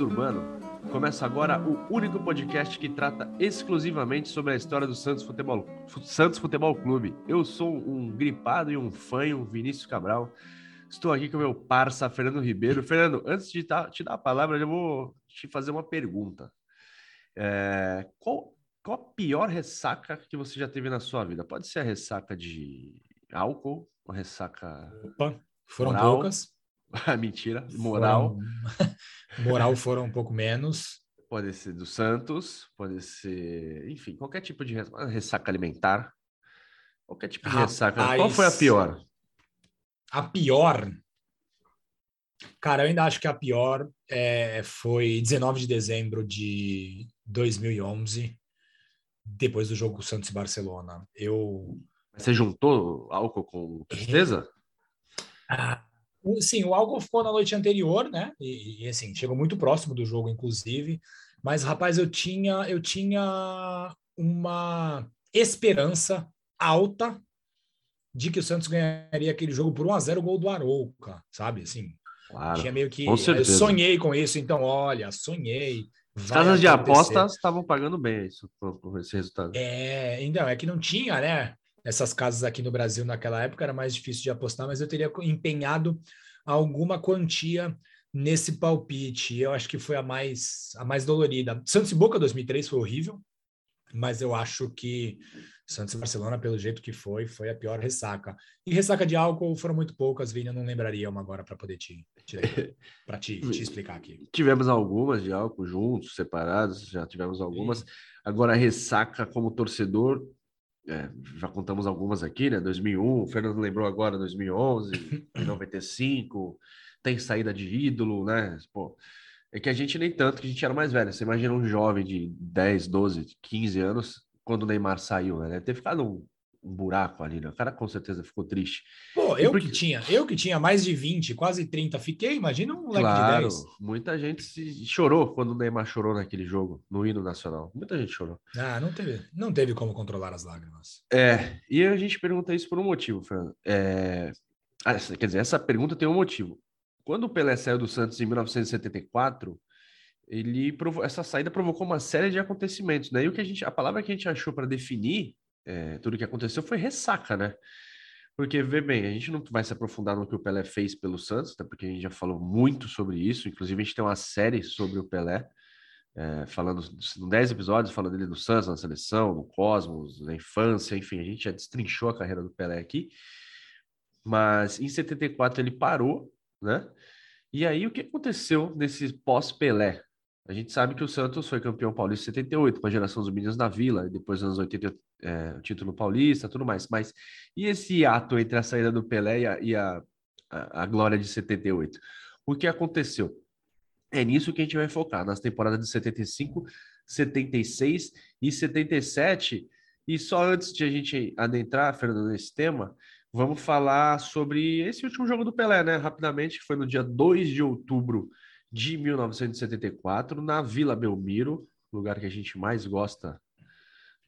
Urbanos. Começa agora o único podcast que trata exclusivamente sobre a história do Santos Futebol, Santos Futebol Clube. Eu sou um gripado e um fanho, Vinícius Cabral. Estou aqui com meu parça, Fernando Ribeiro. Fernando, antes de te dar a palavra, eu vou te fazer uma pergunta. É, qual, qual a pior ressaca que você já teve na sua vida? Pode ser a ressaca de álcool, uma ressaca. Opa, foram poucas. Mentira, moral. Foram... moral foram um pouco menos. Pode ser do Santos, pode ser, enfim, qualquer tipo de ressaca alimentar. Qualquer tipo de Rapaz, ressaca. Qual foi a pior? A pior. Cara, eu ainda acho que a pior é, foi 19 de dezembro de 2011, depois do jogo Santos e Barcelona. Eu. Você juntou álcool com tristeza? Ah, sim, o álcool ficou na noite anterior, né? E, e, assim, chegou muito próximo do jogo, inclusive. Mas, rapaz, eu tinha, eu tinha uma esperança alta de que o Santos ganharia aquele jogo por 1 a 0 gol do Arouca, sabe? Assim, claro, tinha meio que eu sonhei com isso, então olha, sonhei. As casas de apostas estavam pagando bem isso esse resultado. É, então, é que não tinha, né? Essas casas aqui no Brasil naquela época era mais difícil de apostar, mas eu teria empenhado alguma quantia nesse palpite. Eu acho que foi a mais a mais dolorida. Santos e Boca 2003 foi horrível, mas eu acho que Santos e Barcelona, pelo jeito que foi, foi a pior ressaca. E ressaca de álcool foram muito poucas, Vini, eu não lembraria uma agora para poder te, para te, te, explicar aqui. Tivemos algumas de álcool juntos, separados, já tivemos algumas. Sim. Agora, ressaca como torcedor, é, já contamos algumas aqui, né? 2001, o Fernando lembrou agora 2011, 95, tem saída de ídolo, né? Pô, é que a gente nem tanto, que a gente era mais velho. Você imagina um jovem de 10, 12, 15 anos, quando o Neymar saiu, né? Deve ter ficado um, um buraco ali, né? O cara com certeza ficou triste. Pô, eu porque... que tinha, eu que tinha mais de 20, quase 30, fiquei, imagina um moleque claro, de 10. muita gente se chorou quando o Neymar chorou naquele jogo, no hino nacional. Muita gente chorou. Ah, não teve, não teve como controlar as lágrimas. É, e a gente pergunta isso por um motivo, Fernando. É... Ah, quer dizer, essa pergunta tem um motivo. Quando o Pelé saiu do Santos em 1974, ele provo... essa saída provocou uma série de acontecimentos, né? E o que a gente, a palavra que a gente achou para definir é, tudo que aconteceu foi ressaca, né? Porque, vê bem, a gente não vai se aprofundar no que o Pelé fez pelo Santos, até porque a gente já falou muito sobre isso. Inclusive, a gente tem uma série sobre o Pelé, é, falando em 10 episódios, falando dele no Santos, na seleção, no Cosmos, na infância, enfim, a gente já destrinchou a carreira do Pelé aqui. Mas em 74 ele parou, né? E aí o que aconteceu nesse pós-Pelé? A gente sabe que o Santos foi campeão paulista em 78, com a geração dos meninos da Vila, e depois nos anos 80 é, o título paulista, tudo mais. Mas e esse ato entre a saída do Pelé e a, e a, a, a glória de 78? O que aconteceu? É nisso que a gente vai focar, nas temporadas de 75, 76 e 77. E só antes de a gente adentrar, Fernando, nesse tema, vamos falar sobre esse último jogo do Pelé, né? Rapidamente, que foi no dia 2 de outubro de 1974, na Vila Belmiro, lugar que a gente mais gosta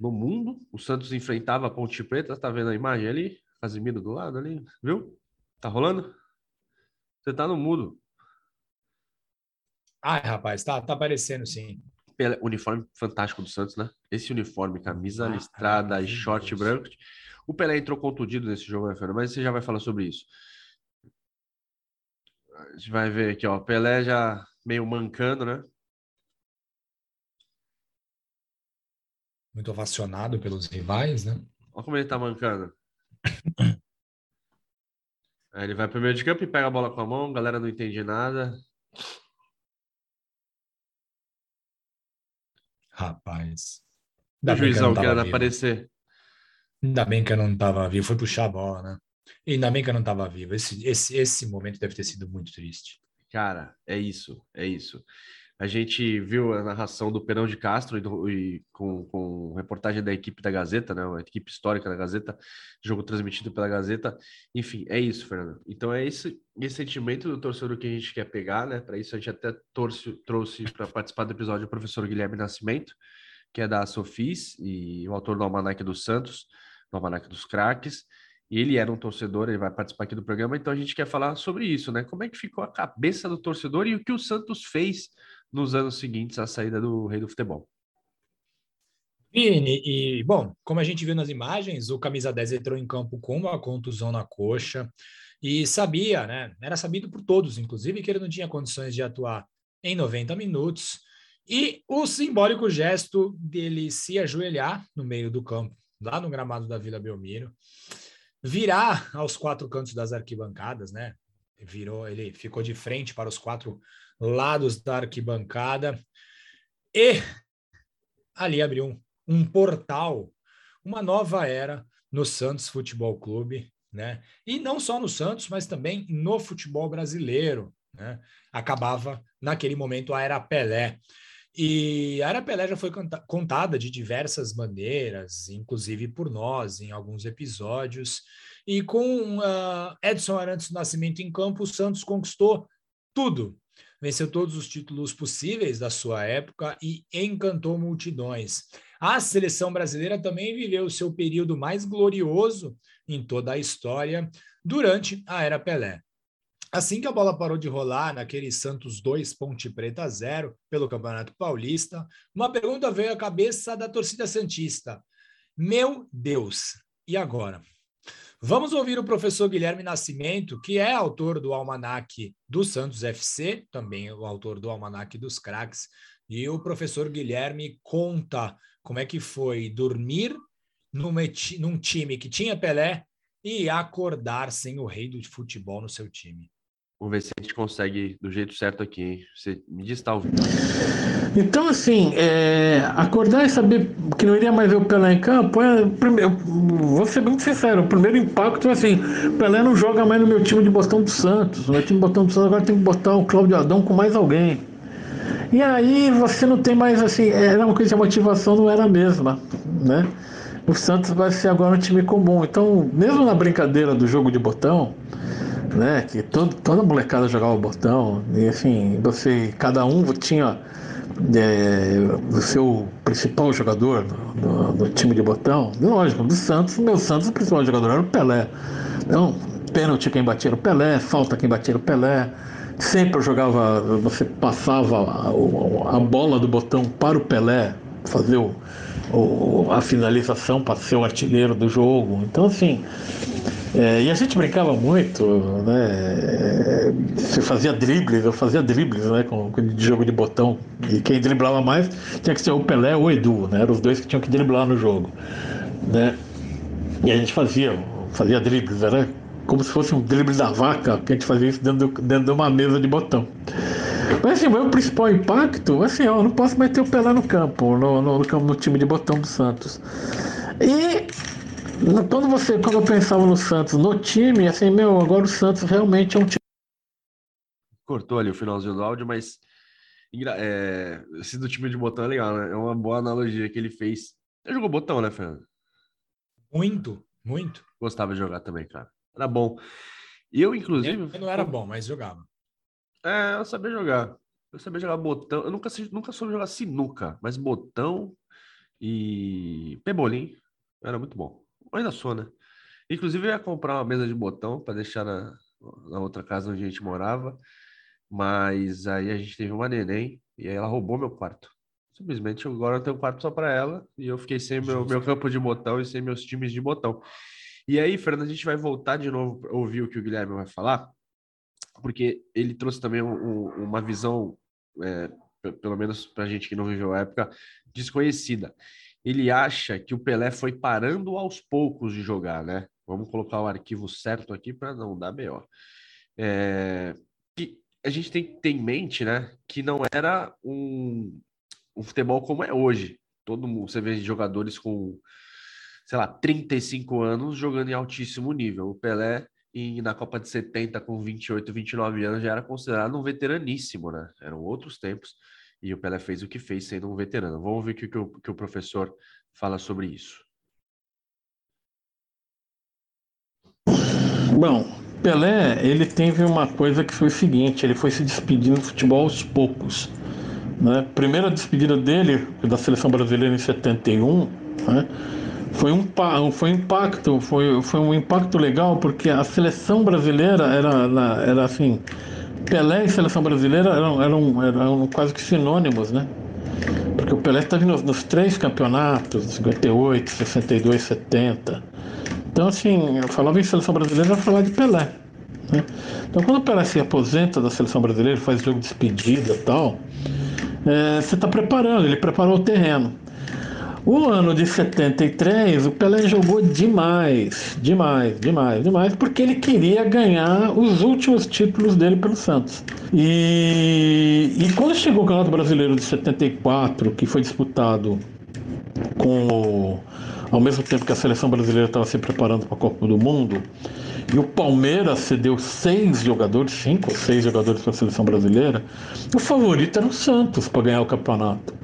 no mundo. O Santos enfrentava a Ponte Preta, tá vendo a imagem ali? Casimiro do lado ali, viu? Tá rolando? Você tá no mudo. Ai, rapaz, tá, tá aparecendo sim. Uniforme fantástico do Santos, né? Esse uniforme, camisa ah, listrada, short Deus. branco. O Pelé entrou contundido nesse jogo, né, Fernando? Mas você já vai falar sobre isso. A gente vai ver aqui, ó. Pelé já meio mancando, né? Muito ovacionado pelos rivais, né? Olha como ele tá mancando. Aí ele vai pro meio de campo e pega a bola com a mão, a galera não entende nada. Rapaz. o juizão que era aparecer. Ainda bem que eu não tava vivo, foi puxar a bola, né? E ainda bem que eu não tava vivo. Esse, esse, esse momento deve ter sido muito triste. Cara, é isso, é isso. A gente viu a narração do Perão de Castro e, do, e com, com, reportagem da equipe da Gazeta, né? A equipe histórica da Gazeta, jogo transmitido pela Gazeta. Enfim, é isso, Fernando. Então é esse, esse sentimento do torcedor que a gente quer pegar, né? Para isso a gente até torce, trouxe para participar do episódio o professor Guilherme Nascimento, que é da Sofis e o autor do Almanac dos Santos, do Almanac dos Craques. Ele era um torcedor, ele vai participar aqui do programa, então a gente quer falar sobre isso, né? Como é que ficou a cabeça do torcedor e o que o Santos fez nos anos seguintes à saída do Rei do Futebol. Vini, e bom, como a gente viu nas imagens, o camisa 10 entrou em campo com uma contusão na coxa e sabia, né? Era sabido por todos, inclusive, que ele não tinha condições de atuar em 90 minutos. E o simbólico gesto dele se ajoelhar no meio do campo, lá no gramado da Vila Belmiro, virar aos quatro cantos das arquibancadas, né? Virou, ele ficou de frente para os quatro lados da arquibancada e ali abriu um, um portal, uma nova era no Santos Futebol Clube, né? E não só no Santos, mas também no futebol brasileiro, né? Acabava naquele momento a era Pelé. E a Era Pelé já foi contada de diversas maneiras, inclusive por nós, em alguns episódios. E com uh, Edson Arantes do Nascimento em campo, o Santos conquistou tudo. Venceu todos os títulos possíveis da sua época e encantou multidões. A seleção brasileira também viveu o seu período mais glorioso em toda a história durante a Era Pelé. Assim que a bola parou de rolar naquele Santos 2, Ponte Preta 0, pelo Campeonato Paulista, uma pergunta veio à cabeça da torcida Santista. Meu Deus, e agora? Vamos ouvir o professor Guilherme Nascimento, que é autor do Almanac do Santos FC, também o autor do Almanac dos Craques. E o professor Guilherme conta como é que foi dormir num time que tinha Pelé e acordar sem o rei do futebol no seu time. Vamos ver se a gente consegue do jeito certo aqui, hein? Você me diz tá ouvindo. Então, assim, é, acordar e saber que não iria mais ver o Pelé em campo, é, primeiro, vou ser muito sincero, o primeiro impacto é assim, Pelé não joga mais no meu time de Botão do Santos, no meu time de Botão do Santos agora tem que botar o Cláudio Adão com mais alguém. E aí você não tem mais, assim, era uma coisa a motivação não era a mesma, né? O Santos vai ser agora um time comum. Então, mesmo na brincadeira do jogo de botão, né? Que todo, toda molecada jogava botão, e assim, você, cada um tinha é, o seu principal jogador no, no, no, time de botão. Lógico, do Santos, meu Santos, o principal jogador era o Pelé. Então, pênalti quem batia o Pelé, falta quem batia o Pelé. Sempre eu jogava, você passava a, a bola do botão para o Pelé fazer o, o, a finalização para ser o artilheiro do jogo. Então, assim, é, e a gente brincava muito, né? Você fazia dribles, eu fazia dribles, né? Com, com jogo de botão. E quem driblava mais tinha que ser o Pelé ou o Edu, né? Eram os dois que tinham que driblar no jogo, né? E a gente fazia, fazia dribles, era como se fosse um drible da vaca, que a gente fazia isso dentro, dentro de uma mesa de botão. Mas assim, o meu principal impacto, assim, eu não posso mais ter o Pelé no campo, no, no, no, no time de botão do Santos. E quando você, quando eu pensava no Santos, no time, assim, meu, agora o Santos realmente é um time. Cortou ali o finalzinho do áudio, mas é, esse do time de botão é legal, né? É uma boa analogia que ele fez. Você jogou botão, né, Fernando? Muito, muito. Gostava de jogar também, cara. Era bom. Eu, inclusive. Eu não era bom, mas jogava. É, eu sabia jogar. Eu sabia jogar botão. Eu nunca, nunca soube jogar sinuca, mas botão e pebolim era muito bom. Ainda sou, né? Inclusive, eu ia comprar uma mesa de botão para deixar na, na outra casa onde a gente morava, mas aí a gente teve uma neném e aí ela roubou meu quarto. Simplesmente agora eu tenho um quarto só para ela e eu fiquei sem meu, meu campo de botão e sem meus times de botão. E aí, Fernando, a gente vai voltar de novo para ouvir o que o Guilherme vai falar, porque ele trouxe também um, um, uma visão, é, pelo menos para a gente que não viveu a época, desconhecida ele acha que o Pelé foi parando aos poucos de jogar, né? Vamos colocar o arquivo certo aqui para não dar melhor. É, que a gente tem que ter em mente, né, que não era um, um futebol como é hoje. Todo mundo, você vê jogadores com, sei lá, 35 anos jogando em altíssimo nível. O Pelé e na Copa de 70 com 28, 29 anos já era considerado um veteraníssimo, né? Eram outros tempos e o Pelé fez o que fez sendo um veterano. Vamos ver o que, que, o, que o professor fala sobre isso. Bom, Pelé, ele teve uma coisa que foi o seguinte, ele foi se despedindo do futebol aos poucos. Né? Primeira despedida dele, da seleção brasileira em 71, né? foi um, foi impacto, foi, foi um impacto legal, porque a seleção brasileira era, era assim, Pelé e seleção brasileira eram, eram, eram quase que sinônimos, né? Porque o Pelé estava nos, nos três campeonatos, 58, 62, 70. Então, assim, eu falava em seleção brasileira, eu falava de Pelé. Né? Então, quando o Pelé se aposenta da seleção brasileira, faz jogo de despedida e tal, é, você está preparando, ele preparou o terreno. O ano de 73, o Pelé jogou demais, demais, demais, demais, porque ele queria ganhar os últimos títulos dele pelo Santos. E, e quando chegou o Campeonato Brasileiro de 74, que foi disputado com ao mesmo tempo que a seleção brasileira estava se preparando para a Copa do Mundo, e o Palmeiras cedeu seis jogadores, cinco ou seis jogadores para a seleção brasileira, o favorito era o Santos para ganhar o campeonato.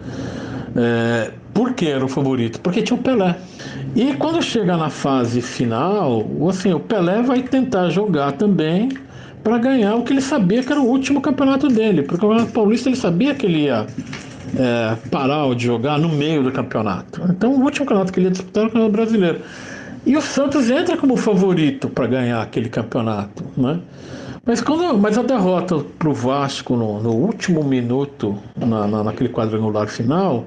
É, por que era o favorito? Porque tinha o Pelé. E quando chega na fase final, assim, o Pelé vai tentar jogar também para ganhar o que ele sabia que era o último campeonato dele. Porque o Campeonato Paulista ele sabia que ele ia é, parar de jogar no meio do campeonato. Então o último campeonato que ele ia disputar era o Campeonato Brasileiro. E o Santos entra como favorito para ganhar aquele campeonato, né? Mas, quando, mas a derrota para o Vasco no, no, último minuto, na, na, naquele quadrangular final,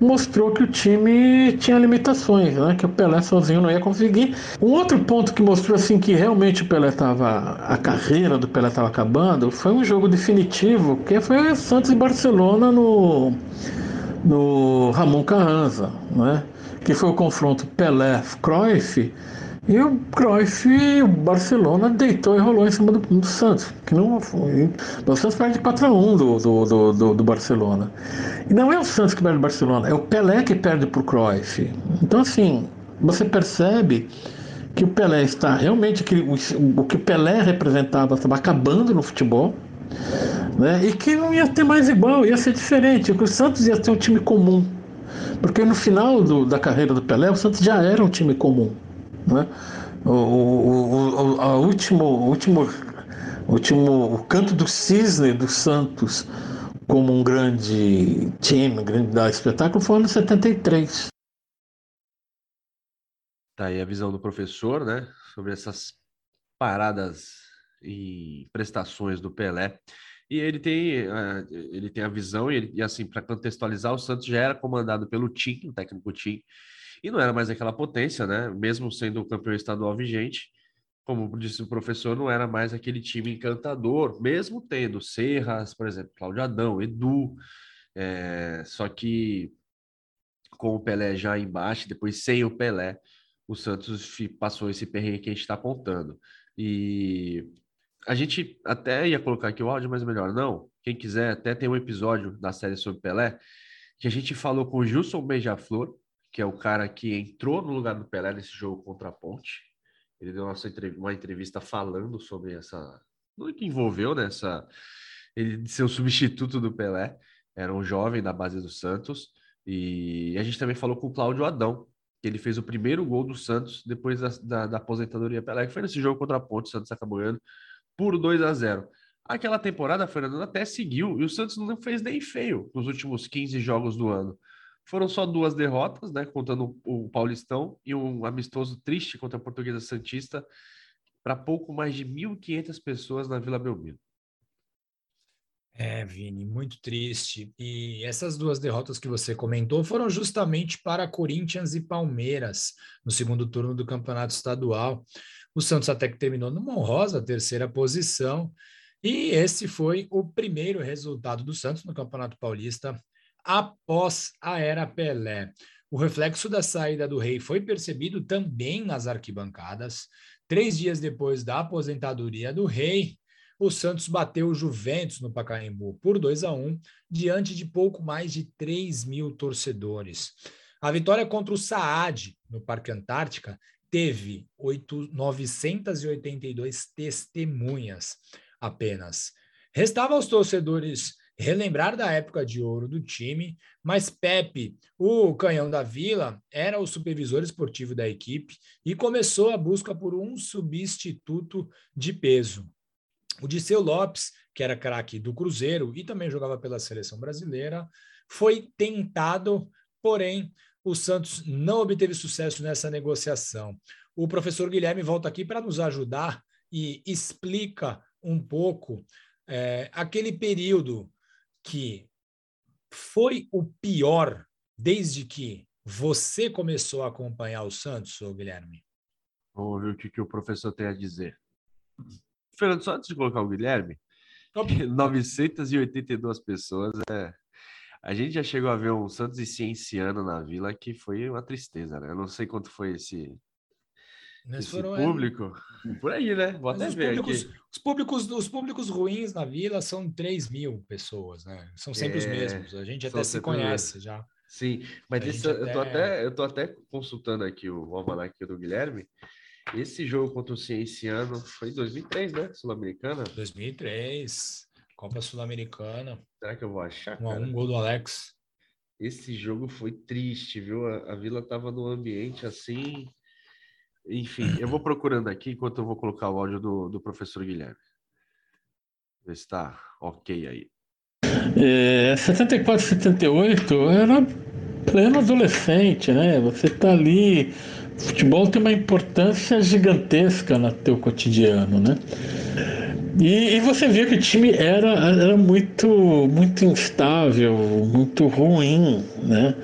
mostrou que o time tinha limitações, né? Que o Pelé sozinho não ia conseguir. Um outro ponto que mostrou assim que realmente o Pelé estava a carreira do Pelé estava acabando foi um jogo definitivo, que foi Santos e Barcelona no no Ramon Carranza, né? Que foi o confronto Pelé-Cruyff e o Cruyff, o Barcelona deitou e rolou em cima do, do Santos, que não foi. O Santos perde 4x1 do, do, do, do, Barcelona. E não é o Santos que perde o Barcelona, é o Pelé que perde para o Cruyff. Então, assim, você percebe que o Pelé está realmente. Que o, o que o Pelé representava estava acabando no futebol. Né? E que não ia ter mais igual, ia ser diferente. O Santos ia ter um time comum. Porque no final do, da carreira do Pelé, o Santos já era um time comum. Né? O, o, o, a último, último, último, o canto do cisne do Santos como um grande time, um grande espetáculo foi no 73. Tá aí a visão do professor, né, sobre essas paradas e prestações do Pelé. E ele tem, uh, ele tem a visão, e, ele, e assim, para contextualizar, o Santos já era comandado pelo Tim, o técnico Tim, e não era mais aquela potência, né? Mesmo sendo o campeão estadual vigente, como disse o professor, não era mais aquele time encantador, mesmo tendo Serras, por exemplo, Cláudio Adão, Edu, é, só que com o Pelé já embaixo, depois sem o Pelé, o Santos passou esse perrengue que a gente está apontando. E a gente até ia colocar aqui o áudio, mas melhor não. Quem quiser, até tem um episódio da série sobre Pelé, que a gente falou com o Gilson Beija-Flor, que é o cara que entrou no lugar do Pelé nesse jogo contra a Ponte. Ele deu uma entrevista falando sobre essa. No que envolveu nessa. Né, ele de ser o substituto do Pelé. Era um jovem da base do Santos. E a gente também falou com o Cláudio Adão, que ele fez o primeiro gol do Santos depois da, da, da aposentadoria Pelé, que foi nesse jogo contra a Ponte. O Santos acabou ganhando por 2 a 0 Aquela temporada, Fernando, até seguiu e o Santos não fez nem feio nos últimos 15 jogos do ano. Foram só duas derrotas, né? Contando o Paulistão e um amistoso triste contra a Portuguesa Santista para pouco mais de 1.500 pessoas na Vila Belmiro. É, Vini, muito triste. E essas duas derrotas que você comentou foram justamente para Corinthians e Palmeiras no segundo turno do Campeonato Estadual. O Santos até que terminou numa honrosa terceira posição. E esse foi o primeiro resultado do Santos no Campeonato Paulista após a era Pelé. O reflexo da saída do rei foi percebido também nas arquibancadas. Três dias depois da aposentadoria do rei, o Santos bateu o Juventus no Pacaembu por 2 a 1, diante de pouco mais de 3 mil torcedores. A vitória contra o Saad, no Parque Antártica, teve 8, 982 testemunhas apenas. Restava aos torcedores relembrar da época de ouro do time, mas Pepe, o canhão da Vila, era o supervisor esportivo da equipe e começou a busca por um substituto de peso. O Diceu Lopes, que era craque do Cruzeiro e também jogava pela seleção brasileira, foi tentado, porém o Santos não obteve sucesso nessa negociação. O professor Guilherme volta aqui para nos ajudar e explica um pouco é, aquele período que foi o pior desde que você começou a acompanhar o Santos, Guilherme? Vamos ver o que, que o professor tem a dizer. Fernando, só antes de colocar o Guilherme, 982 pessoas é. A gente já chegou a ver um Santos e Cienciano na vila que foi uma tristeza, né? Eu não sei quanto foi esse, esse foram, é, público. É... Por aí, né? Vou até ver públicos, aqui. Os públicos, os públicos ruins na vila são 3 mil pessoas, né? São sempre é... os mesmos. A gente até se conhece já. Sim, mas esse, até... eu, tô até, eu tô até consultando aqui o almanac do Guilherme. Esse jogo contra o Cienciano foi em 2003, né? Sul-Americana? 2003, Copa Sul-Americana. Será que eu vou achar? Um, um gol do Alex. Esse jogo foi triste, viu? A, a Vila tava num ambiente assim. Enfim, eu vou procurando aqui enquanto eu vou colocar o áudio do, do professor Guilherme. Ver se tá ok aí. É, 74, 78 era pleno adolescente, né? Você tá ali futebol tem uma importância gigantesca no teu cotidiano, né? E, e, você via que o time era, era muito, muito instável, muito ruim, né?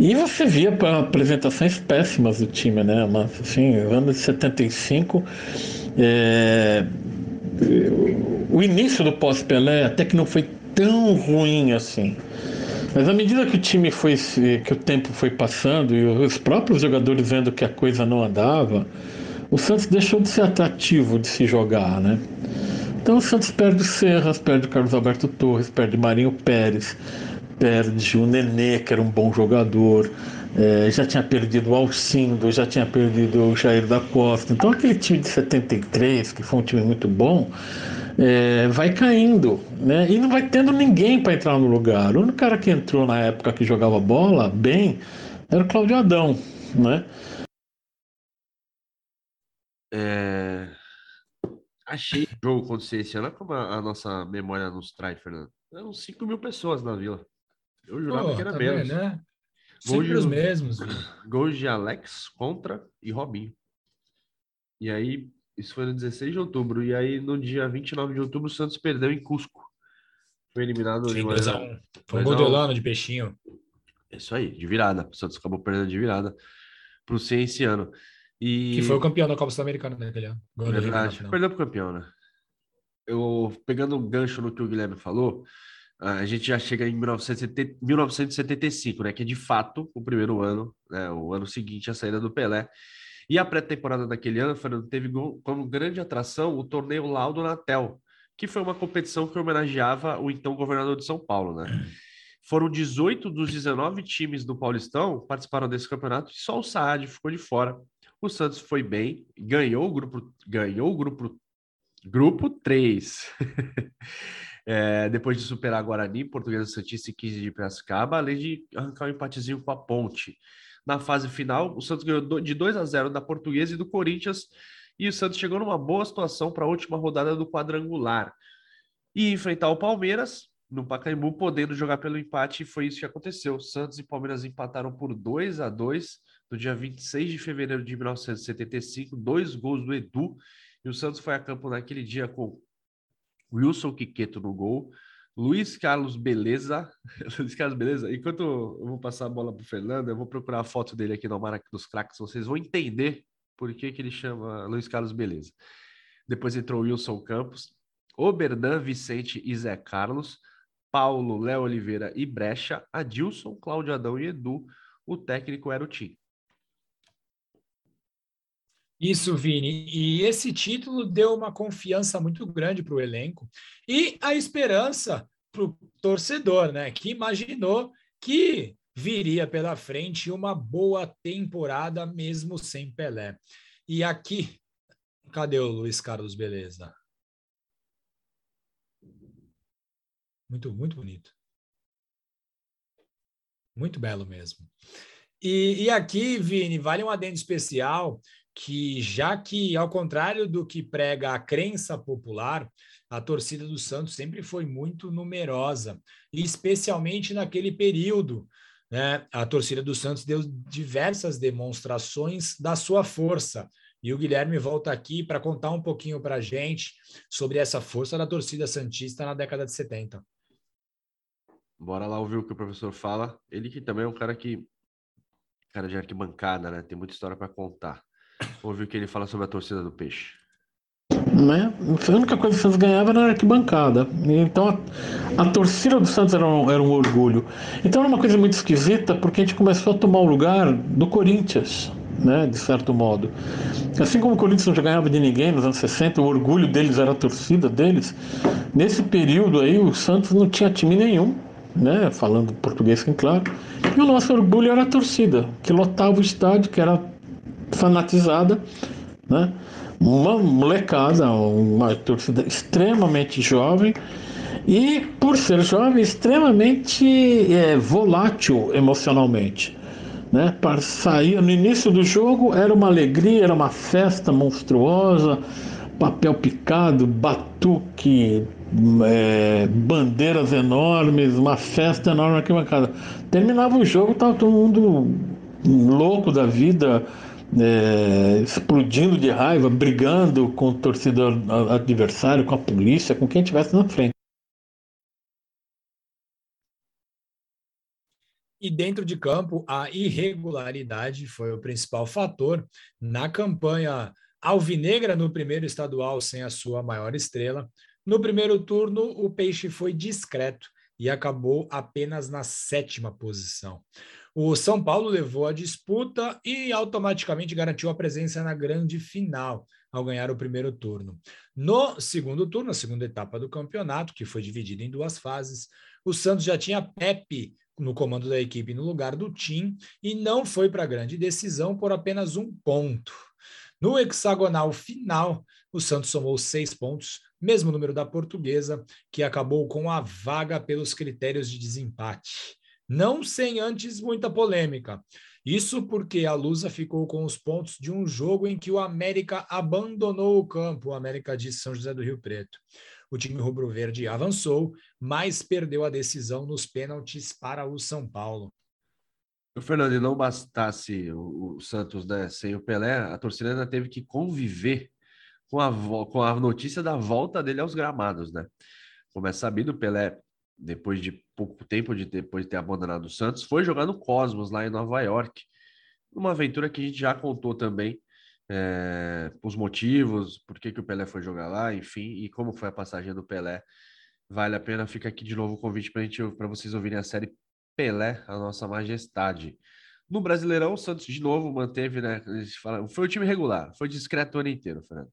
E você via apresentações péssimas do time, né? Mas, assim, ano de 75, é... o início do pós-Pelé até que não foi tão ruim assim. Mas à medida que o time foi que o tempo foi passando e os próprios jogadores vendo que a coisa não andava, o Santos deixou de ser atrativo de se jogar, né? Então o Santos perde o Serras, perde o Carlos Alberto Torres, perde Marinho Pérez, perde o Nenê, que era um bom jogador, é, já tinha perdido o Alcindo, já tinha perdido o Jair da Costa. Então aquele time de 73, que foi um time muito bom, é, vai caindo, né? E não vai tendo ninguém para entrar no lugar. O único cara que entrou na época que jogava bola bem era o Claudio Adão, né? É... Achei o jogo acontecer esse ano, como a, nossa memória nos traz, Fernando. Eram 5 mil pessoas na vila. Eu jurava que era tá menos. Bem, né? Sempre de, os mesmos. Gols de Alex, Contra e Robinho. E aí, isso foi no 16 de outubro. E aí, no dia 29 de outubro, o Santos perdeu em Cusco. Foi eliminado Sim, de maneira... Foi um de peixinho. Isso aí, de virada. O Santos acabou perdendo de virada para o Cienciano. E... Que foi o campeão da Copa Sul-Americana naquele ano. Verdade, perdeu para o campeão, né? Eu, pegando um gancho no que o Guilherme falou, a gente já chega em 1975, né? Que é de fato o primeiro ano, né, o ano seguinte à saída do Pelé. E a pré-temporada daquele ano, Fernando, teve como grande atração o torneio Laudo Natel, que foi uma competição que homenageava o então governador de São Paulo, né? Foram 18 dos 19 times do Paulistão participaram desse campeonato e só o Saad ficou de fora. O Santos foi bem, ganhou o grupo, ganhou o grupo, grupo 3. é, depois de superar Guarani, Portuguesa Santista e 15 de Piracicaba, além de arrancar um empatezinho com a Ponte na fase final. O Santos ganhou de 2 a 0 da Portuguesa e do Corinthians. E o Santos chegou numa boa situação para a última rodada do quadrangular. E enfrentar o Palmeiras no Pacaembu, podendo jogar pelo empate, e foi isso que aconteceu. Santos e Palmeiras empataram por 2 a 2 no dia 26 de fevereiro de 1975, dois gols do Edu. E o Santos foi a campo naquele dia com Wilson Quiqueto no gol, Luiz Carlos Beleza. Luiz Carlos Beleza. Enquanto eu vou passar a bola para o Fernando, eu vou procurar a foto dele aqui no Almanac dos Craques. Vocês vão entender por que, que ele chama Luiz Carlos Beleza. Depois entrou Wilson Campos, Oberdan, Vicente e Zé Carlos, Paulo, Léo Oliveira e Brecha, Adilson, Cláudio Adão e Edu. O técnico era o Tim. Isso, Vini. E esse título deu uma confiança muito grande para o elenco e a esperança para o torcedor, né? Que imaginou que viria pela frente uma boa temporada mesmo sem Pelé. E aqui, cadê o Luiz Carlos Beleza? Muito, muito bonito. Muito belo mesmo. E, e aqui, Vini, vale um adendo especial que já que, ao contrário do que prega a crença popular, a torcida do Santos sempre foi muito numerosa, especialmente naquele período né, a torcida do Santos deu diversas demonstrações da sua força. E o Guilherme volta aqui para contar um pouquinho para a gente sobre essa força da torcida Santista na década de 70. Bora lá ouvir o que o professor fala. Ele que também é um cara que. Cara de arquibancada, né? Tem muita história para contar. Ouvir o que ele fala sobre a torcida do Peixe. Né? A única coisa que o Santos ganhava era arquibancada. Então a, a torcida do Santos era um, era um orgulho. Então era uma coisa muito esquisita porque a gente começou a tomar o lugar do Corinthians né, de certo modo. Assim como o Corinthians não ganhava de ninguém nos anos 60, o orgulho deles era a torcida deles, nesse período aí o Santos não tinha time nenhum, né, falando português claro, e o nosso orgulho era a torcida, que lotava o estádio, que era fanatizada, né, uma molecada, uma torcida extremamente jovem, e por ser jovem, extremamente é, volátil emocionalmente. Né? Para sair no início do jogo era uma alegria, era uma festa monstruosa, papel picado, batuque, é, bandeiras enormes, uma festa enorme aqui na casa. Terminava o jogo, estava todo mundo louco da vida, é, explodindo de raiva, brigando com o torcedor adversário, com a polícia, com quem estivesse na frente. E dentro de campo, a irregularidade foi o principal fator na campanha alvinegra no primeiro estadual sem a sua maior estrela. No primeiro turno, o Peixe foi discreto e acabou apenas na sétima posição. O São Paulo levou a disputa e automaticamente garantiu a presença na grande final ao ganhar o primeiro turno. No segundo turno, a segunda etapa do campeonato, que foi dividida em duas fases, o Santos já tinha Pepe no comando da equipe no lugar do Tim e não foi para a grande decisão por apenas um ponto. No hexagonal final, o Santos somou seis pontos, mesmo número da portuguesa, que acabou com a vaga pelos critérios de desempate. Não sem antes muita polêmica. Isso porque a Lusa ficou com os pontos de um jogo em que o América abandonou o campo, o América de São José do Rio Preto. O time rubro-verde avançou, mas perdeu a decisão nos pênaltis para o São Paulo. O Fernando, e não bastasse o, o Santos né, sem o Pelé, a torcida ainda teve que conviver com a, com a notícia da volta dele aos gramados, né? Como é sabido, o Pelé, depois de pouco tempo de depois de ter abandonado o Santos, foi jogar no Cosmos, lá em Nova York. Uma aventura que a gente já contou também é, os motivos, por que, que o Pelé foi jogar lá, enfim, e como foi a passagem do Pelé. Vale a pena, fica aqui de novo o convite para vocês ouvirem a série Pelé, a Nossa Majestade. No Brasileirão, o Santos de novo manteve, né? Foi o time regular, foi discreto o ano inteiro, Fernando.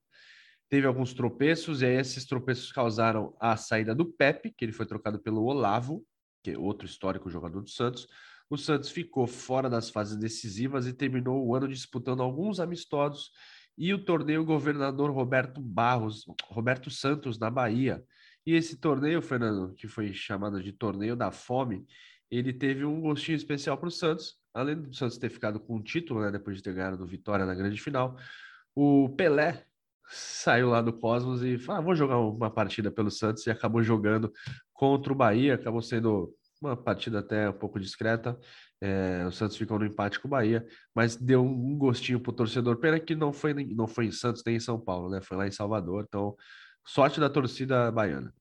Teve alguns tropeços, e aí esses tropeços causaram a saída do Pepe, que ele foi trocado pelo Olavo, que é outro histórico jogador do Santos. O Santos ficou fora das fases decisivas e terminou o ano disputando alguns amistosos e o torneio Governador Roberto Barros, Roberto Santos, na Bahia. E esse torneio, Fernando, que foi chamado de Torneio da Fome, ele teve um gostinho especial para o Santos, além do Santos ter ficado com o título, né, depois de ter ganhado do Vitória na grande final. O Pelé saiu lá do Cosmos e falou: ah, vou jogar uma partida pelo Santos e acabou jogando contra o Bahia, acabou sendo uma partida até um pouco discreta. É, o Santos ficou no empate com o Bahia, mas deu um gostinho para o torcedor. Pena que não foi, não foi em Santos nem em São Paulo, né? Foi lá em Salvador. Então, sorte da torcida baiana.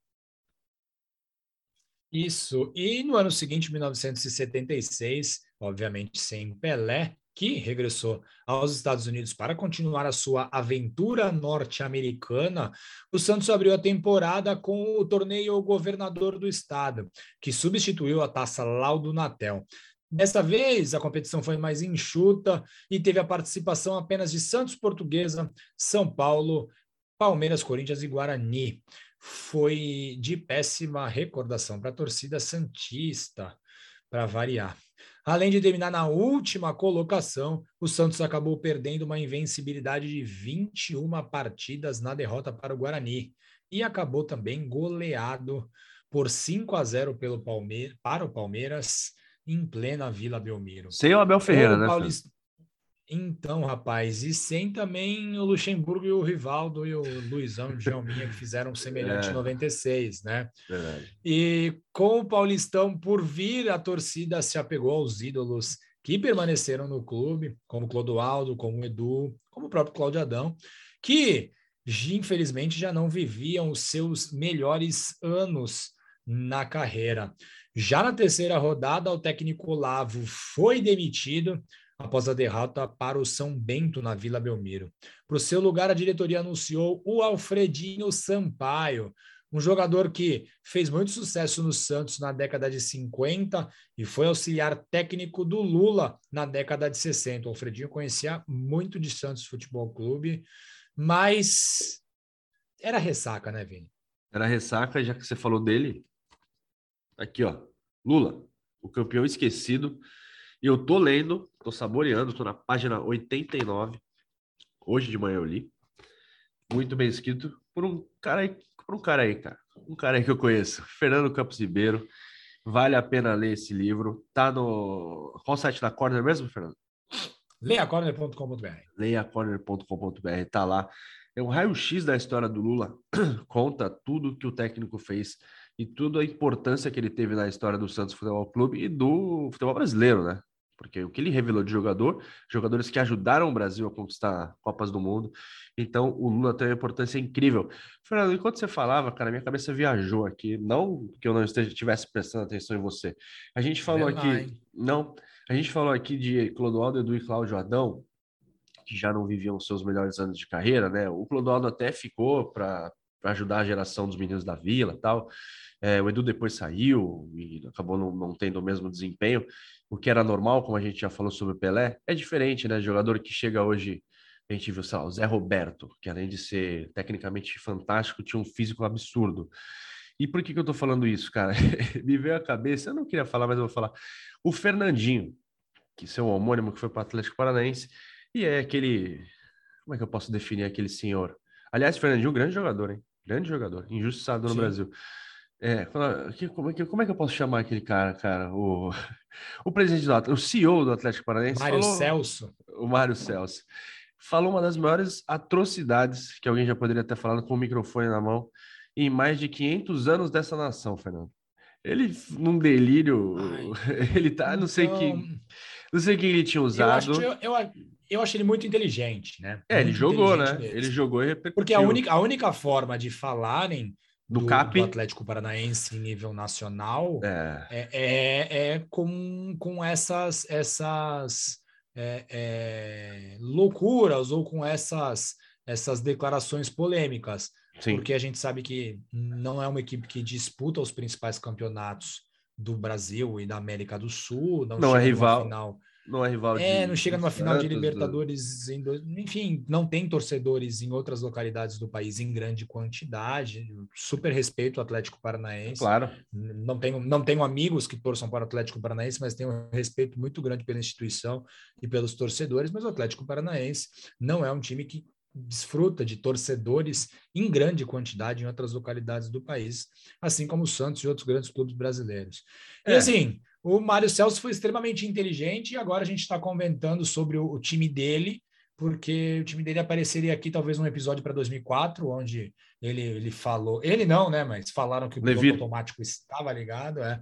Isso. E no ano seguinte, 1976, obviamente sem Pelé, que regressou aos Estados Unidos para continuar a sua aventura norte-americana, o Santos abriu a temporada com o torneio Governador do Estado, que substituiu a taça Laudo Natel. Dessa vez, a competição foi mais enxuta e teve a participação apenas de Santos Portuguesa, São Paulo, Palmeiras, Corinthians e Guarani. Foi de péssima recordação para a torcida Santista, para variar. Além de terminar na última colocação, o Santos acabou perdendo uma invencibilidade de 21 partidas na derrota para o Guarani e acabou também goleado por 5 a 0 pelo Palmeiras, para o Palmeiras em plena Vila Belmiro. Sem o Abel Ferreira, o né? Paulista... Então, rapaz, e sem também o Luxemburgo e o Rivaldo e o Luizão e o que fizeram semelhante em é. 96, né? Verdade. E com o Paulistão por vir, a torcida se apegou aos ídolos que permaneceram no clube, como Clodoaldo, como Edu, como o próprio Cláudio Adão, que infelizmente já não viviam os seus melhores anos na carreira. Já na terceira rodada, o técnico Lavo foi demitido após a derrota para o São Bento na Vila Belmiro. Para o seu lugar, a diretoria anunciou o Alfredinho Sampaio, um jogador que fez muito sucesso no Santos na década de 50 e foi auxiliar técnico do Lula na década de 60. O Alfredinho conhecia muito de Santos Futebol Clube, mas era ressaca, né, Vini? Era ressaca, já que você falou dele. Aqui, ó. Lula, o campeão esquecido e eu tô lendo, tô saboreando, tô na página 89. Hoje de manhã eu li. Muito bem escrito por um cara aí, por um cara aí, cara. Um cara aí que eu conheço, Fernando Campos Ribeiro. Vale a pena ler esse livro. Tá no. Qual site da Corner mesmo, Fernando? Leiacorner.com.br. Leiacorner.com.br, tá lá. É um raio-x da história do Lula. Conta tudo que o técnico fez e tudo a importância que ele teve na história do Santos Futebol Clube e do futebol brasileiro, né? Porque o que ele revelou de jogador, jogadores que ajudaram o Brasil a conquistar Copas do Mundo. Então, o Lula tem uma importância incrível. Fernando, enquanto você falava, cara, minha cabeça viajou aqui. Não que eu não estivesse prestando atenção em você. A gente falou aqui. Não, a gente falou aqui de Clodoaldo, Edu e Cláudio Adão, que já não viviam seus melhores anos de carreira, né? O Clodoaldo até ficou para ajudar a geração dos meninos da vila tal. É, o Edu depois saiu e acabou não, não, tendo o mesmo desempenho, o que era normal, como a gente já falou sobre o Pelé. É diferente, né? Jogador que chega hoje, a gente viu, sei o Zé Roberto, que além de ser tecnicamente fantástico, tinha um físico absurdo. E por que, que eu tô falando isso, cara? Me veio a cabeça, eu não queria falar, mas eu vou falar. O Fernandinho, que seu homônimo, que foi para o Atlético Paranaense, e é aquele. Como é que eu posso definir aquele senhor? Aliás, Fernandinho, grande jogador, hein? Grande jogador, injustiçado no Sim. Brasil. É, como, é que, como é que eu posso chamar aquele cara, cara? O, o presidente do Atlético, o CEO do Atlético Paranaense. Mário falou, Celso. O Mário Celso. Falou uma das maiores atrocidades que alguém já poderia ter falado com o microfone na mão em mais de 500 anos dessa nação, Fernando. Ele, num delírio, Ai, ele tá, não sei que. Então, não sei que ele tinha usado. Eu, eu, eu, eu acho ele muito inteligente, né? É, muito ele jogou, né? Ele jogou e repercutiu. Porque a única, a única forma de falarem do, do, CAP. do Atlético Paranaense em nível nacional é, é, é, é com, com essas, essas é, é, loucuras ou com essas, essas declarações polêmicas. Sim. Porque a gente sabe que não é uma equipe que disputa os principais campeonatos do Brasil e da América do Sul, não, não é rival. Final não é rival É, de, não chega numa final de Libertadores. Em dois, enfim, não tem torcedores em outras localidades do país em grande quantidade. Super respeito ao Atlético Paranaense. Claro. Não tenho, não tenho amigos que torçam para o Atlético Paranaense, mas tenho um respeito muito grande pela instituição e pelos torcedores. Mas o Atlético Paranaense não é um time que desfruta de torcedores em grande quantidade em outras localidades do país, assim como o Santos e outros grandes clubes brasileiros. É. E assim, o Mário Celso foi extremamente inteligente e agora a gente está comentando sobre o, o, time dele, porque o time dele apareceria aqui talvez num episódio para 2004, onde ele, ele falou, ele não, né, mas falaram que o piloto automático estava ligado, é.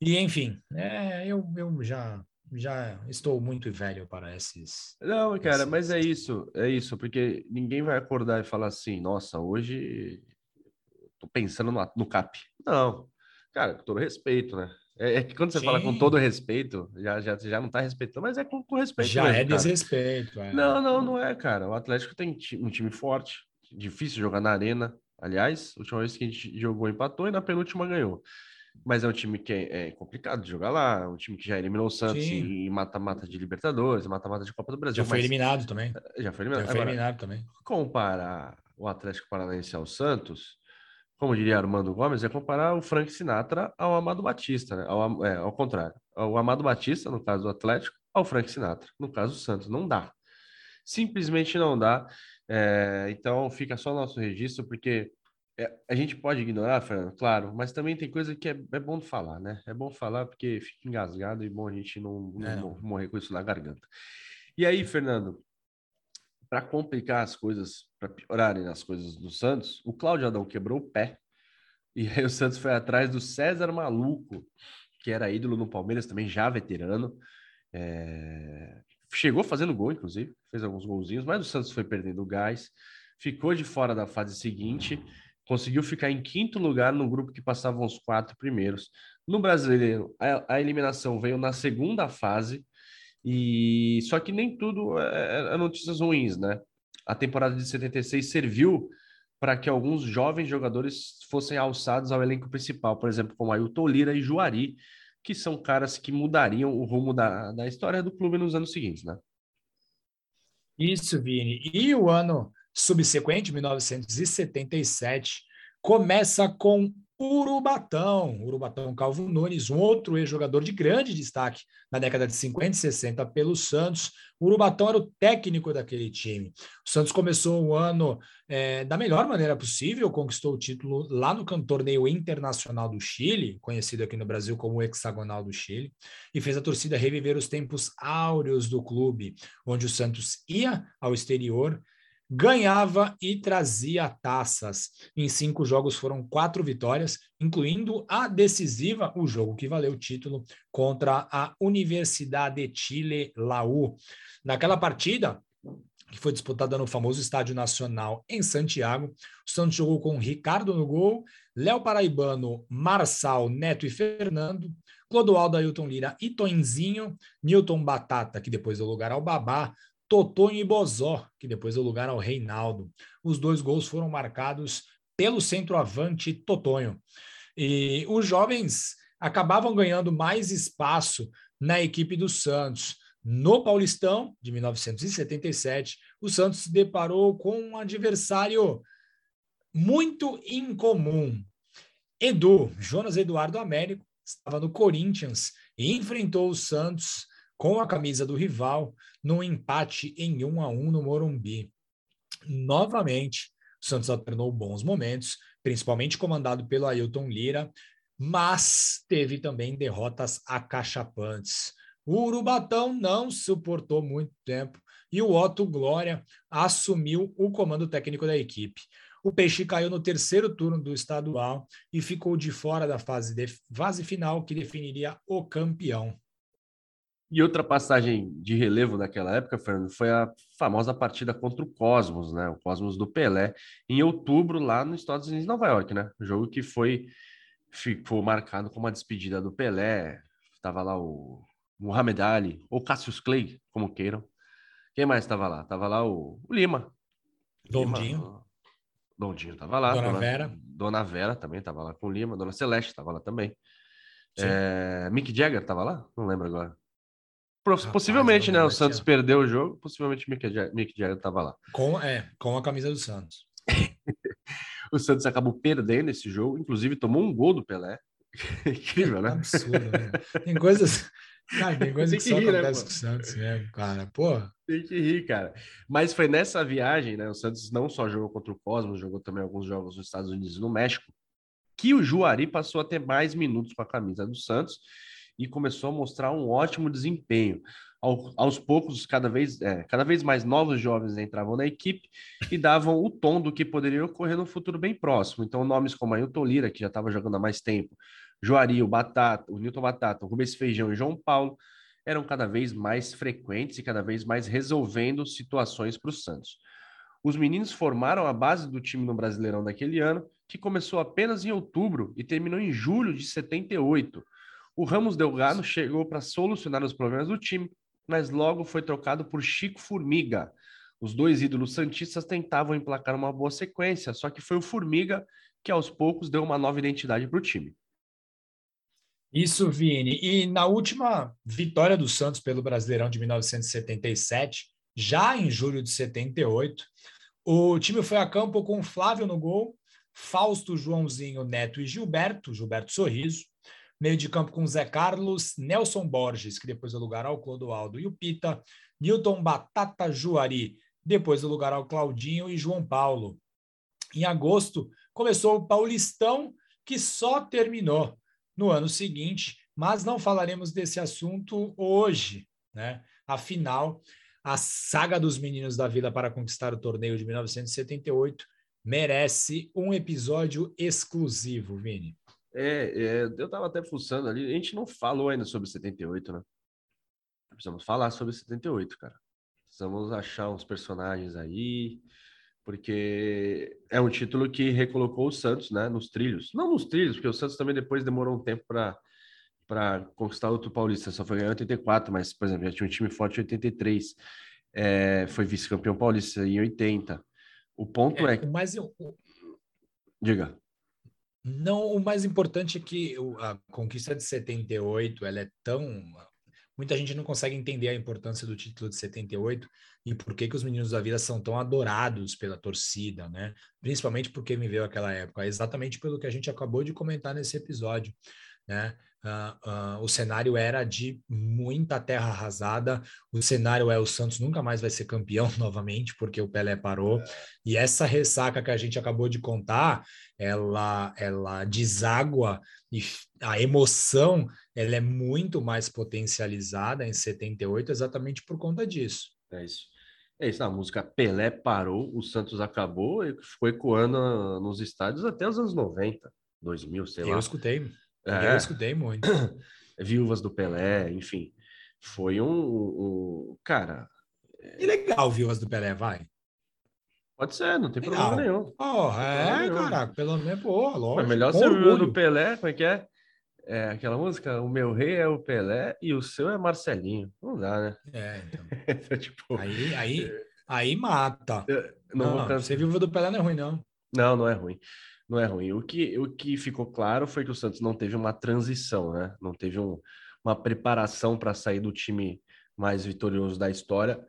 E enfim, é, eu, eu já já estou muito velho para esses. Não, cara, esses... mas é isso, é isso, porque ninguém vai acordar e falar assim, nossa, hoje tô pensando no, no CAP. Não, cara, com todo respeito, né? É, é, que quando você Sim. fala com todo respeito, já, já, já não tá respeitando, mas é com, com respeito. Já mesmo, é desrespeito. É. Não, não, não é, cara. O Atlético tem um time forte, difícil jogar na arena. Aliás, a última vez que a gente jogou empatou e na penúltima ganhou. Mas é um time que é, é complicado de jogar lá, é um time que já eliminou o Santos em mata-mata de Libertadores, mata-mata de Copa do Brasil. Já foi eliminado também. Já foi eliminado. Já foi eliminado também. Comparar o Atlético Paranaense ao Santos, como diria Armando Gomes, é comparar o Frank Sinatra ao Amado Batista, né? ao, é, ao contrário. O Amado Batista, no caso do Atlético, ao Frank Sinatra, no caso do Santos. Não dá. Simplesmente não dá. É, então fica só o nosso registro, porque é, a gente pode ignorar, Fernando, claro, mas também tem coisa que é, é bom falar, né? É bom falar porque fica engasgado e bom a gente não, não, é, não. morrer com isso na garganta. E aí, Fernando, para complicar as coisas, para piorarem as coisas do Santos, o Cláudio Adão quebrou o pé. E aí o Santos foi atrás do César Maluco, que era ídolo no Palmeiras também, já veterano. É... Chegou fazendo gol, inclusive, fez alguns golzinhos, mas o Santos foi perdendo o gás, ficou de fora da fase seguinte, conseguiu ficar em quinto lugar no grupo que passavam os quatro primeiros. No brasileiro, a eliminação veio na segunda fase, e só que nem tudo é, é, é notícias ruins, né? A temporada de 76 serviu para que alguns jovens jogadores fossem alçados ao elenco principal, por exemplo, como Ailton Lira e Juari, que são caras que mudariam o rumo da, da história do clube nos anos seguintes, né? Isso, Vini. E o ano subsequente, 1977, começa com Urubatão, Urubatão Calvo Nunes, um outro ex-jogador de grande destaque na década de 50 e 60 pelo Santos. O Urubatão era o técnico daquele time. O Santos começou o ano é, da melhor maneira possível, conquistou o título lá no torneio internacional do Chile, conhecido aqui no Brasil como Hexagonal do Chile, e fez a torcida reviver os tempos áureos do clube, onde o Santos ia ao exterior ganhava e trazia taças. Em cinco jogos foram quatro vitórias, incluindo a decisiva, o jogo que valeu o título contra a Universidade de Chile Laú. Naquela partida, que foi disputada no famoso Estádio Nacional em Santiago, o Santos jogou com Ricardo no gol, Léo Paraibano, Marçal, Neto e Fernando, Clodoaldo Ailton Lira e Tonzinho, Newton Batata, que depois deu lugar ao Babá, Totonho e Bozó, que depois deu lugar ao Reinaldo. Os dois gols foram marcados pelo centroavante Totonho. E os jovens acabavam ganhando mais espaço na equipe do Santos. No Paulistão, de 1977, o Santos se deparou com um adversário muito incomum. Edu, Jonas Eduardo Américo, estava no Corinthians e enfrentou o Santos com a camisa do rival num empate em 1 a 1 no Morumbi. Novamente, o Santos alternou bons momentos, principalmente comandado pelo Ailton Lira, mas teve também derrotas acachapantes. O Urubatão não suportou muito tempo e o Otto Glória assumiu o comando técnico da equipe. O Peixe caiu no terceiro turno do estadual e ficou de fora da fase, de, fase final que definiria o campeão. E outra passagem de relevo naquela época, Fernando, foi a famosa partida contra o Cosmos, né? O Cosmos do Pelé, em outubro, lá nos Estados Unidos, Nova York, né? O jogo que foi ficou marcado como a despedida do Pelé. Estava lá o Muhammad Ali, ou Cassius Clay, como queiram. Quem mais estava lá? Estava lá o, o Lima. Dondinho. Lima, Dondinho estava lá. Dona, Dona, Vera. Dona Vera também estava lá com o Lima. Dona Celeste estava lá também. É, Mick Jagger estava lá? Não lembro agora. Rapaz, possivelmente, né? O Santos perdeu o jogo, possivelmente o Mick Jagger estava lá. Com, é, com a camisa do Santos. o Santos acabou perdendo esse jogo, inclusive tomou um gol do Pelé. Incrível, né? Absurdo, né? Tem coisas. Cara, tem coisa que, que, só rir, né, acontece né, com o Santos mesmo, cara. Pô. Tem que rir, cara. Mas foi nessa viagem, né? O Santos não só jogou contra o Cosmos, jogou também alguns jogos nos Estados Unidos e no México, que o Juari passou a ter mais minutos com a camisa do Santos e começou a mostrar um ótimo desempenho. Ao, aos poucos, cada vez, é, cada vez mais novos jovens entravam na equipe e davam o tom do que poderia ocorrer no futuro bem próximo. Então, nomes como Ailton Lira, que já estava jogando há mais tempo, Joari, o Batata, o Newton Batata, o Rubens Feijão e João Paulo eram cada vez mais frequentes e cada vez mais resolvendo situações para o Santos. Os meninos formaram a base do time no Brasileirão daquele ano, que começou apenas em outubro e terminou em julho de 78, o Ramos Delgado chegou para solucionar os problemas do time, mas logo foi trocado por Chico Formiga. Os dois ídolos santistas tentavam emplacar uma boa sequência, só que foi o Formiga que aos poucos deu uma nova identidade para o time. Isso, Vini. E na última vitória do Santos pelo Brasileirão de 1977, já em julho de 78, o time foi a campo com Flávio no gol, Fausto, Joãozinho, Neto e Gilberto, Gilberto Sorriso, Meio de campo com Zé Carlos, Nelson Borges, que depois deu lugar ao Clodoaldo e o Pita, Newton Batata Juari, depois deu lugar ao Claudinho e João Paulo. Em agosto, começou o Paulistão, que só terminou no ano seguinte, mas não falaremos desse assunto hoje, né? Afinal, a saga dos meninos da Vila para conquistar o torneio de 1978 merece um episódio exclusivo, Vini. É, é, eu tava até fuçando ali, a gente não falou ainda sobre 78, né? Precisamos falar sobre 78, cara. Precisamos achar uns personagens aí, porque é um título que recolocou o Santos, né, nos trilhos. Não nos trilhos, porque o Santos também depois demorou um tempo para para conquistar outro paulista, só foi ganhar em 84, mas, por exemplo, já tinha um time forte em 83, é, foi vice-campeão paulista em 80. O ponto é... é... O mais... Diga. Não, o mais importante é que a conquista de 78, ela é tão... Muita gente não consegue entender a importância do título de 78 e por que, que os meninos da vida são tão adorados pela torcida, né? Principalmente porque me veio aquela época, exatamente pelo que a gente acabou de comentar nesse episódio, né? Uh, uh, o cenário era de muita terra arrasada. O cenário é o Santos nunca mais vai ser campeão novamente, porque o Pelé parou. E essa ressaca que a gente acabou de contar, ela, ela deságua e a emoção ela é muito mais potencializada em 78, exatamente por conta disso. É isso. É isso, a música Pelé parou, o Santos acabou e ficou ecoando nos estádios até os anos 90, 2000, sei Eu lá. Eu escutei. É. Eu escutei muito. Viúvas do Pelé, enfim. Foi um, um cara. E legal, Viúvas do Pelé, vai. Pode ser, não tem legal. problema nenhum. Oh, é, caraca, pelo menos, pô, lógico. Mas melhor ser o do Pelé, como é que é? É aquela música, o meu rei é o Pelé e o seu é Marcelinho. Não dá, né? É, então. tipo, aí, aí, aí mata. Não, não, não você viu do Pelé não é ruim, não. Não, não é ruim não é ruim. O que, o que ficou claro foi que o Santos não teve uma transição, né? Não teve um, uma preparação para sair do time mais vitorioso da história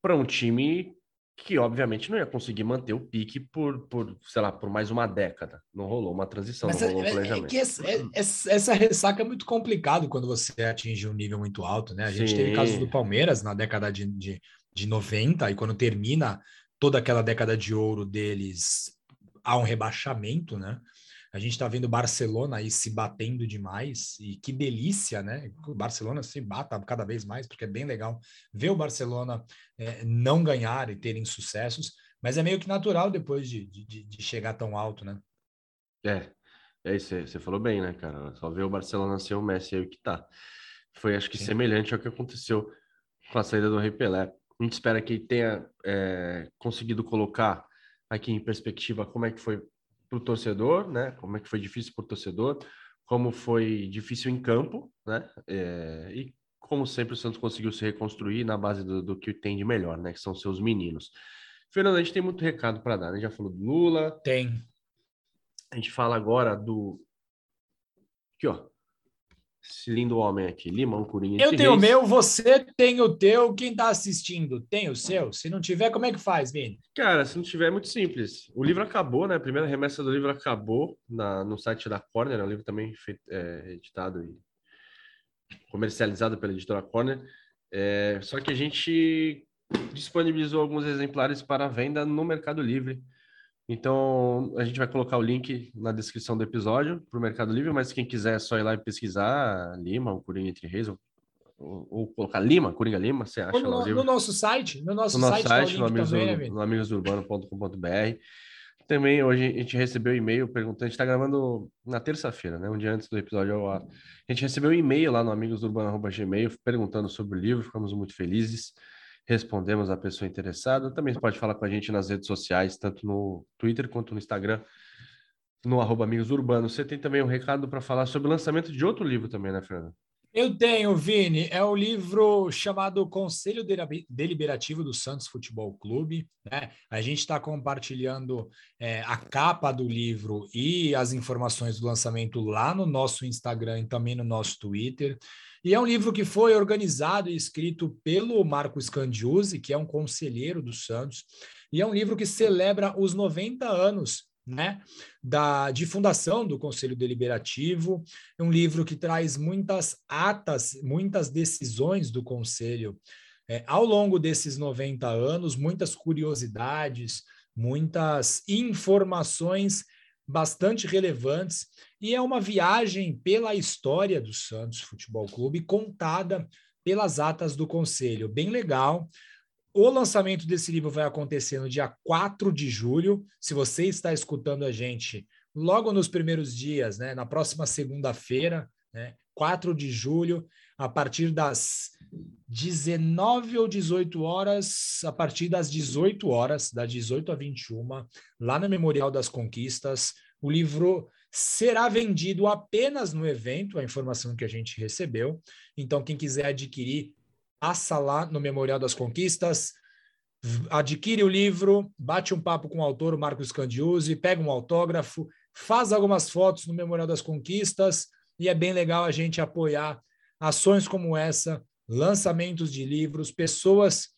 para um time que obviamente não ia conseguir manter o pique por, por, sei lá, por mais uma década. Não rolou uma transição, Mas não rolou é, um planejamento. É essa, é, essa, ressaca é muito complicado quando você atinge um nível muito alto, né? A gente Sim. teve casos do Palmeiras na década de, de, de 90, e quando termina toda aquela década de ouro deles há um rebaixamento, né? A gente está vendo o Barcelona aí se batendo demais e que delícia, né? O Barcelona se bata cada vez mais, porque é bem legal ver o Barcelona é, não ganhar e terem sucessos, mas é meio que natural depois de, de, de chegar tão alto, né? É, é isso, você falou bem, né, cara? Só ver o Barcelona ser o Messi aí que tá. Foi, acho que, Sim. semelhante ao que aconteceu com a saída do Rei Pelé. A gente espera que ele tenha é, conseguido colocar aqui em perspectiva como é que foi para o torcedor, né? Como é que foi difícil para o torcedor, como foi difícil em campo, né? É, e como sempre o Santos conseguiu se reconstruir na base do, do, que tem de melhor, né? Que são seus meninos. Fernando, a gente tem muito recado para dar, né? Já falou do Lula. Tem. A gente fala agora do. Aqui, ó. Esse lindo homem aqui, Limão Corinha. Eu tenho o meu, você tem o teu. Quem está assistindo tem o seu? Se não tiver, como é que faz, Vini? Cara, se não tiver, é muito simples. O livro acabou, né? A primeira remessa do livro acabou na, no site da Corner. É um livro também feito, é, editado e comercializado pela editora Corner. É, só que a gente disponibilizou alguns exemplares para venda no Mercado Livre. Então, a gente vai colocar o link na descrição do episódio para o Mercado Livre, mas quem quiser é só ir lá e pesquisar Lima, o Coringa Entre Reis, ou, ou, colocar Lima, Coringa Lima, você acha no, lá no nosso site, no nosso, no nosso site, site no, amigos, também, né, no amigosurbano.com.br. Também hoje a gente recebeu e-mail perguntando, a gente está gravando na terça-feira, né? Um dia antes do episódio. A gente recebeu um e-mail lá no amigosurbano.gmail perguntando sobre o livro, ficamos muito felizes respondemos a pessoa interessada. Também pode falar com a gente nas redes sociais, tanto no Twitter quanto no Instagram, no arroba Amigos Urbanos. Você tem também um recado para falar sobre o lançamento de outro livro também, né, Fernando? Eu tenho, Vini. É o um livro chamado Conselho Deliberativo do Santos Futebol Clube. Né? A gente está compartilhando é, a capa do livro e as informações do lançamento lá no nosso Instagram e também no nosso Twitter. E é um livro que foi organizado e escrito pelo Marco Scandiuzzi, que é um conselheiro do Santos, e é um livro que celebra os 90 anos né, da, de fundação do Conselho Deliberativo. É um livro que traz muitas atas, muitas decisões do Conselho é, ao longo desses 90 anos, muitas curiosidades, muitas informações bastante relevantes e é uma viagem pela história do Santos Futebol Clube contada pelas atas do conselho, bem legal. O lançamento desse livro vai acontecer no dia 4 de julho. Se você está escutando a gente logo nos primeiros dias, né, na próxima segunda-feira, né, 4 de julho, a partir das 19 ou 18 horas, a partir das 18 horas, das 18 a 21, lá no Memorial das Conquistas, o livro será vendido apenas no evento, a informação que a gente recebeu. Então, quem quiser adquirir, passa lá no Memorial das Conquistas, adquire o livro, bate um papo com o autor, o Marcos Candiuzzi, pega um autógrafo, faz algumas fotos no Memorial das Conquistas, e é bem legal a gente apoiar ações como essa, lançamentos de livros, pessoas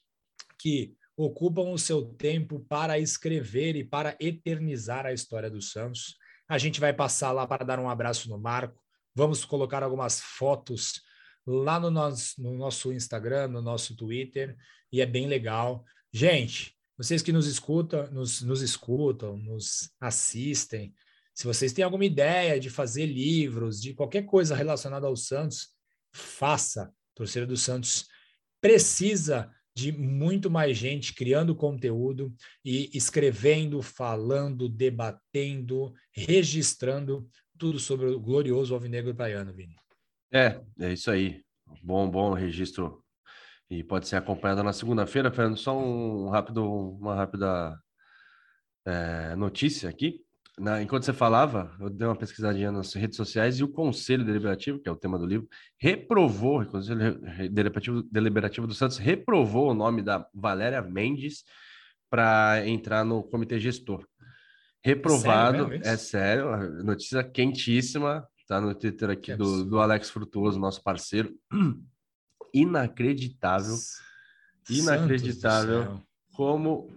que ocupam o seu tempo para escrever e para eternizar a história do Santos. A gente vai passar lá para dar um abraço no Marco. Vamos colocar algumas fotos lá no nosso, no nosso Instagram, no nosso Twitter, e é bem legal. Gente, vocês que nos escutam, nos, nos escutam, nos assistem, se vocês têm alguma ideia de fazer livros, de qualquer coisa relacionada ao Santos, faça. Torcida do Santos precisa de muito mais gente criando conteúdo e escrevendo, falando, debatendo, registrando tudo sobre o glorioso Alvinegro Baiano, Vini. É, é isso aí. Bom, bom registro. E pode ser acompanhado na segunda-feira, Fernando. Só um rápido, uma rápida é, notícia aqui. Na, enquanto você falava, eu dei uma pesquisadinha nas redes sociais e o Conselho Deliberativo, que é o tema do livro, reprovou, o Conselho Deliberativo, Deliberativo do Santos reprovou o nome da Valéria Mendes para entrar no comitê gestor. Reprovado, sério é sério, notícia quentíssima, tá no Twitter aqui do, do Alex Frutuoso, nosso parceiro. Inacreditável, inacreditável como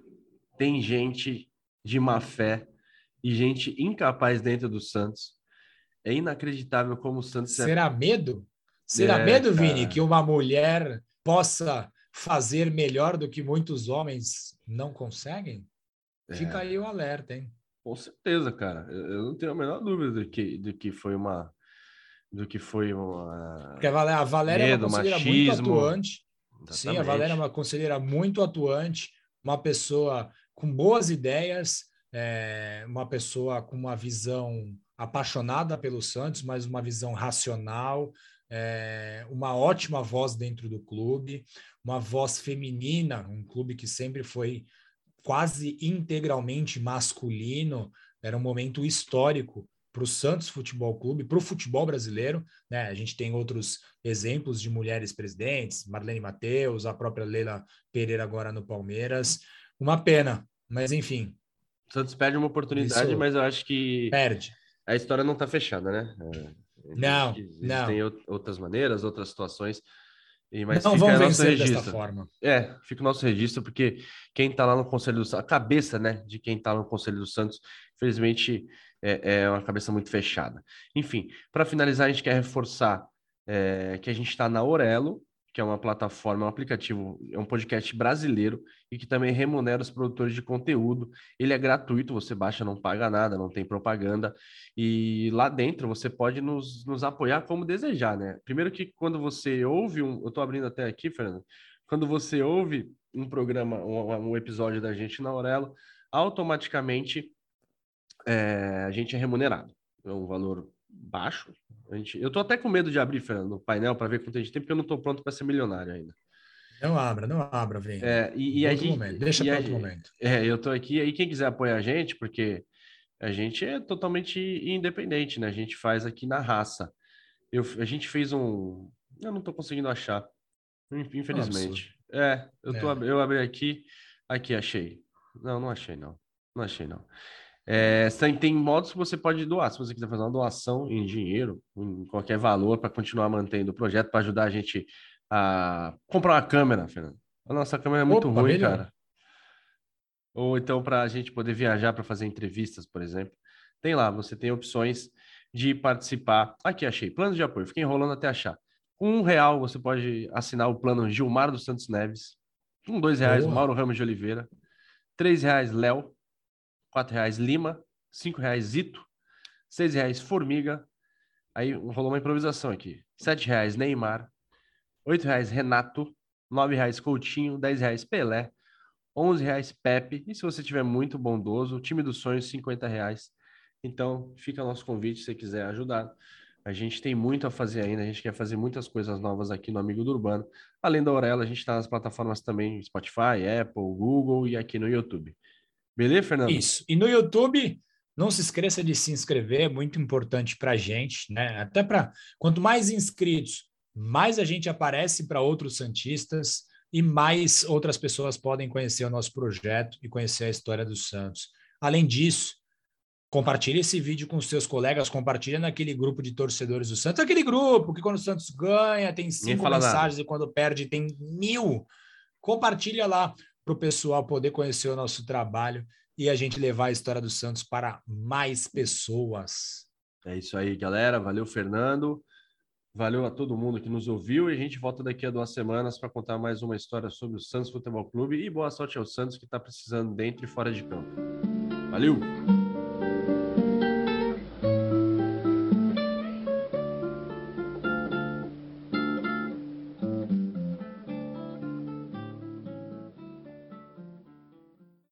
tem gente de má fé e gente incapaz dentro do Santos. É inacreditável como o Santos. É Será é... medo? Será é, medo, cara... Vini, que uma mulher possa fazer melhor do que muitos homens não conseguem? É. Fica aí o alerta, hein? Com certeza, cara. Eu não tenho a menor dúvida de que, de que foi uma. Do que foi uma. Porque a Valéria medo, é uma conselheira machismo. muito atuante. Exatamente. Sim, a Valéria é uma conselheira muito atuante, uma pessoa com boas ideias, é, uma pessoa com uma visão apaixonada pelo Santos, mas uma visão racional, é, uma ótima voz dentro do clube, uma voz feminina, um clube que sempre foi quase integralmente masculino, era um momento histórico para o Santos Futebol Clube, para o futebol brasileiro. Né? A gente tem outros exemplos de mulheres presidentes, Marlene Mateus, a própria Leila Pereira agora no Palmeiras. Uma pena, mas enfim, Santos perde uma oportunidade, Isso. mas eu acho que. Perde. A história não está fechada, né? É, não, não. Tem outras maneiras, outras situações. E, mas não vão vencer registro. dessa forma. É, fica o nosso registro, porque quem está lá no Conselho do Santos, a cabeça né, de quem está no Conselho do Santos, infelizmente, é, é uma cabeça muito fechada. Enfim, para finalizar, a gente quer reforçar é, que a gente está na Orelo, que é uma plataforma, um aplicativo, é um podcast brasileiro e que também remunera os produtores de conteúdo. Ele é gratuito, você baixa, não paga nada, não tem propaganda. E lá dentro você pode nos, nos apoiar como desejar, né? Primeiro que quando você ouve um. Eu estou abrindo até aqui, Fernando. Quando você ouve um programa, um, um episódio da gente na Aurelo, automaticamente é, a gente é remunerado. É um valor baixo, a gente, eu tô até com medo de abrir, Fernando, o painel para ver quanto a gente tem, porque eu não tô pronto para ser milionário ainda. Não abra, não abra, vem. É, e, e a gente, momento. Deixa para outro momento. É, eu tô aqui, aí quem quiser apoiar a gente, porque a gente é totalmente independente, né? A gente faz aqui na raça. Eu, a gente fez um. Eu não tô conseguindo achar, infelizmente. Nossa. É, eu, tô, é. eu abri aqui, aqui achei. Não, não achei não. Não achei não. É, tem, modos que você pode doar. Se você quiser fazer uma doação em dinheiro, em qualquer valor, para continuar mantendo o projeto, para ajudar a gente a comprar uma câmera, Fernando. A nossa câmera é muito Opa, ruim, melhor. cara. Ou então para a gente poder viajar para fazer entrevistas, por exemplo. Tem lá, você tem opções de participar. Aqui achei, plano de apoio. Fiquei enrolando até achar. Com um real você pode assinar o plano Gilmar dos Santos Neves. Com dois reais, Boa. Mauro Ramos de Oliveira. Três reais, Léo quatro reais Lima, cinco reais Zito, seis reais Formiga, aí rolou uma improvisação aqui, sete reais Neymar, oito reais Renato, R$ reais Coutinho, R$ reais Pelé, R$ reais Pepe, e se você tiver muito bondoso, time dos sonhos, R$ reais. Então, fica nosso convite se você quiser ajudar. A gente tem muito a fazer ainda, a gente quer fazer muitas coisas novas aqui no Amigo do Urbano. Além da Aurela, a gente está nas plataformas também, Spotify, Apple, Google e aqui no YouTube. Beleza, Fernando? Isso. E no YouTube, não se esqueça de se inscrever, é muito importante para a gente, né? Até para quanto mais inscritos, mais a gente aparece para outros Santistas e mais outras pessoas podem conhecer o nosso projeto e conhecer a história dos Santos. Além disso, Compartilhe esse vídeo com seus colegas, compartilhe naquele grupo de torcedores do Santos, aquele grupo que quando o Santos ganha tem cinco mensagens nada. e quando perde tem mil. Compartilha lá para o pessoal poder conhecer o nosso trabalho e a gente levar a história do Santos para mais pessoas. É isso aí, galera. Valeu, Fernando. Valeu a todo mundo que nos ouviu e a gente volta daqui a duas semanas para contar mais uma história sobre o Santos Futebol Clube e boa sorte ao Santos que está precisando dentro e fora de campo. Valeu!